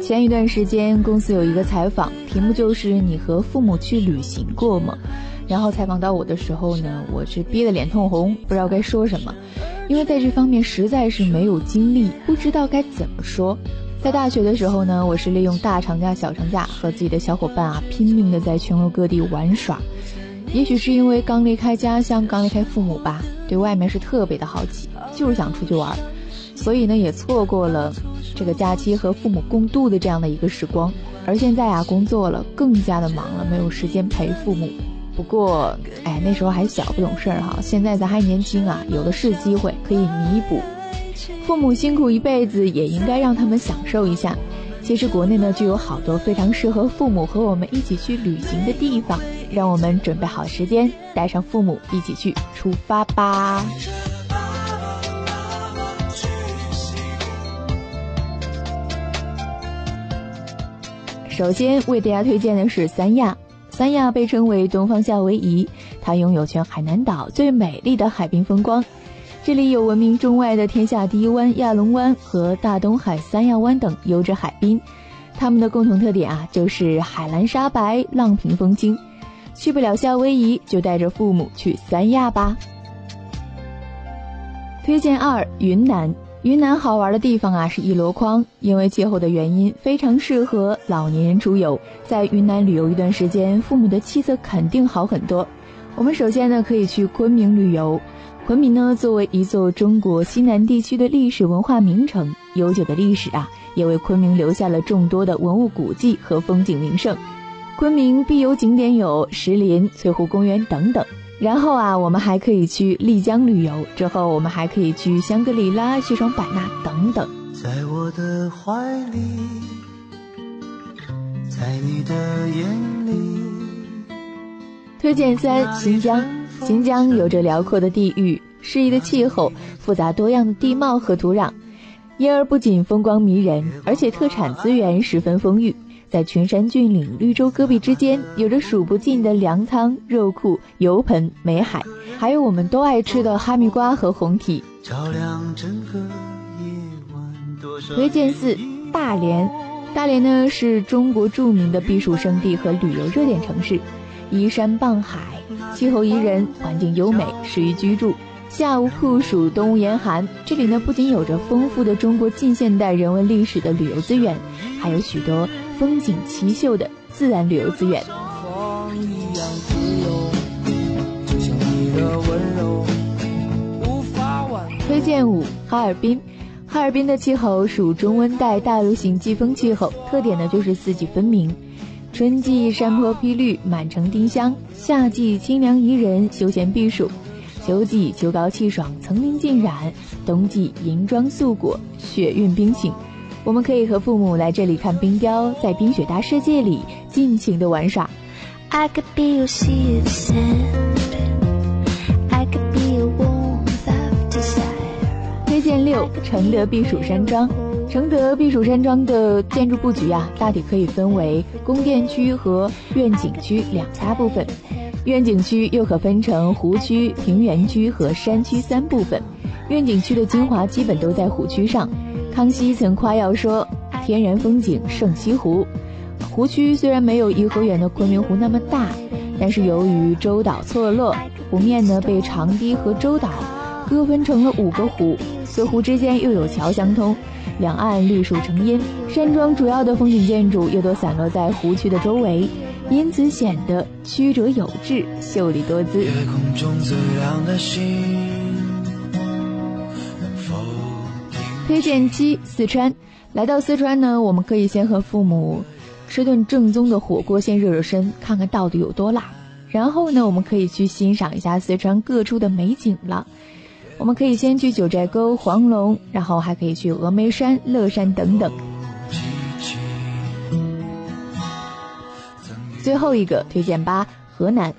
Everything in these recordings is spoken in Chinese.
前一段时间公司有一个采访，题目就是你和父母去旅行过吗？然后采访到我的时候呢，我是憋得脸通红，不知道该说什么，因为在这方面实在是没有经历，不知道该怎么说。在大学的时候呢，我是利用大长假、小长假和自己的小伙伴啊，拼命的在全国各地玩耍。也许是因为刚离开家乡、刚离开父母吧，对外面是特别的好奇，就是想出去玩，所以呢，也错过了这个假期和父母共度的这样的一个时光。而现在啊，工作了，更加的忙了，没有时间陪父母。不过，哎，那时候还小，不懂事儿哈。现在咱还年轻啊，有的是机会可以弥补。父母辛苦一辈子，也应该让他们享受一下。其实国内呢，就有好多非常适合父母和我们一起去旅行的地方。让我们准备好时间，带上父母一起去出发吧。首先为大家推荐的是三亚。三亚被称为东方夏威夷，它拥有全海南岛最美丽的海滨风光。这里有闻名中外的天下第一湾亚龙湾和大东海三亚湾等优质海滨，它们的共同特点啊，就是海蓝沙白，浪平风轻。去不了夏威夷，就带着父母去三亚吧。推荐二：云南。云南好玩的地方啊是一箩筐，因为气候的原因，非常适合老年人出游。在云南旅游一段时间，父母的气色肯定好很多。我们首先呢可以去昆明旅游。昆明呢作为一座中国西南地区的历史文化名城，悠久的历史啊也为昆明留下了众多的文物古迹和风景名胜。昆明必游景点有石林、翠湖公园等等。然后啊，我们还可以去丽江旅游。之后，我们还可以去香格里拉、西双版纳等等。在我的怀里，在你的眼里。推荐三：新疆。新疆有着辽阔的地域、适宜的气候、复杂多样的地貌和土壤，因而不仅风光迷人，而且特产资源十分丰裕。在群山峻岭、绿洲戈壁之间，有着数不尽的粮仓、肉库、油盆、煤海，还有我们都爱吃的哈密瓜和红提。推荐四：大连。大连呢是中国著名的避暑胜地和旅游热点城市，依山傍海，气候宜人，环境优美，适宜居住。夏无酷暑，冬无严寒。这里呢不仅有着丰富的中国近现代人文历史的旅游资源，还有许多。风景奇秀的自然旅游资源。推荐五：哈尔滨。哈尔滨的气候属中温带大陆性季风气候，特点呢就是四季分明。春季山坡披绿，满城丁香；夏季清凉宜人，休闲避暑；秋季秋高气爽，层林尽染；冬季银装素裹，雪韵冰行。我们可以和父母来这里看冰雕，在冰雪大世界里尽情的玩耍。推荐六：承德避暑山庄。承德避暑山庄的建筑布局啊，大体可以分为宫殿区和院景区两大部分。院景区又可分成湖区、平原区和山区三部分。院景区的精华基本都在湖区上。康熙曾夸耀说：“天然风景胜西湖。”湖区虽然没有颐和园的昆明湖那么大，但是由于洲岛错落，湖面呢被长堤和洲岛割分成了五个湖，四湖之间又有桥相通，两岸绿树成荫。山庄主要的风景建筑又都散落在湖区的周围，因此显得曲折有致、秀丽多姿。夜空中最亮的星推荐七：四川。来到四川呢，我们可以先和父母吃顿正宗的火锅，先热热身，看看到底有多辣。然后呢，我们可以去欣赏一下四川各处的美景了。我们可以先去九寨沟、黄龙，然后还可以去峨眉山、乐山等等。最后一个推荐八：河南。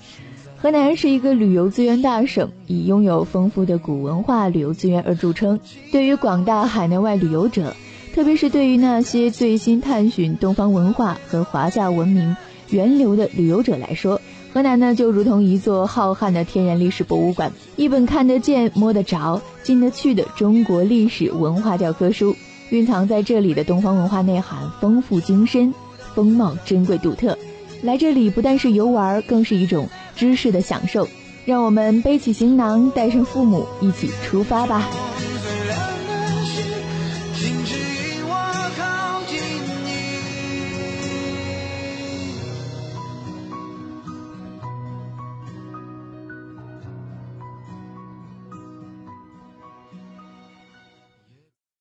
河南是一个旅游资源大省，以拥有丰富的古文化旅游资源而著称。对于广大海内外旅游者，特别是对于那些最新探寻东方文化和华夏文明源流的旅游者来说，河南呢就如同一座浩瀚的天然历史博物馆，一本看得见、摸得着、进得去的中国历史文化教科书。蕴藏在这里的东方文化内涵丰富精深，风貌珍贵独特。来这里不但是游玩，更是一种知识的享受。让我们背起行囊，带上父母，一起出发吧。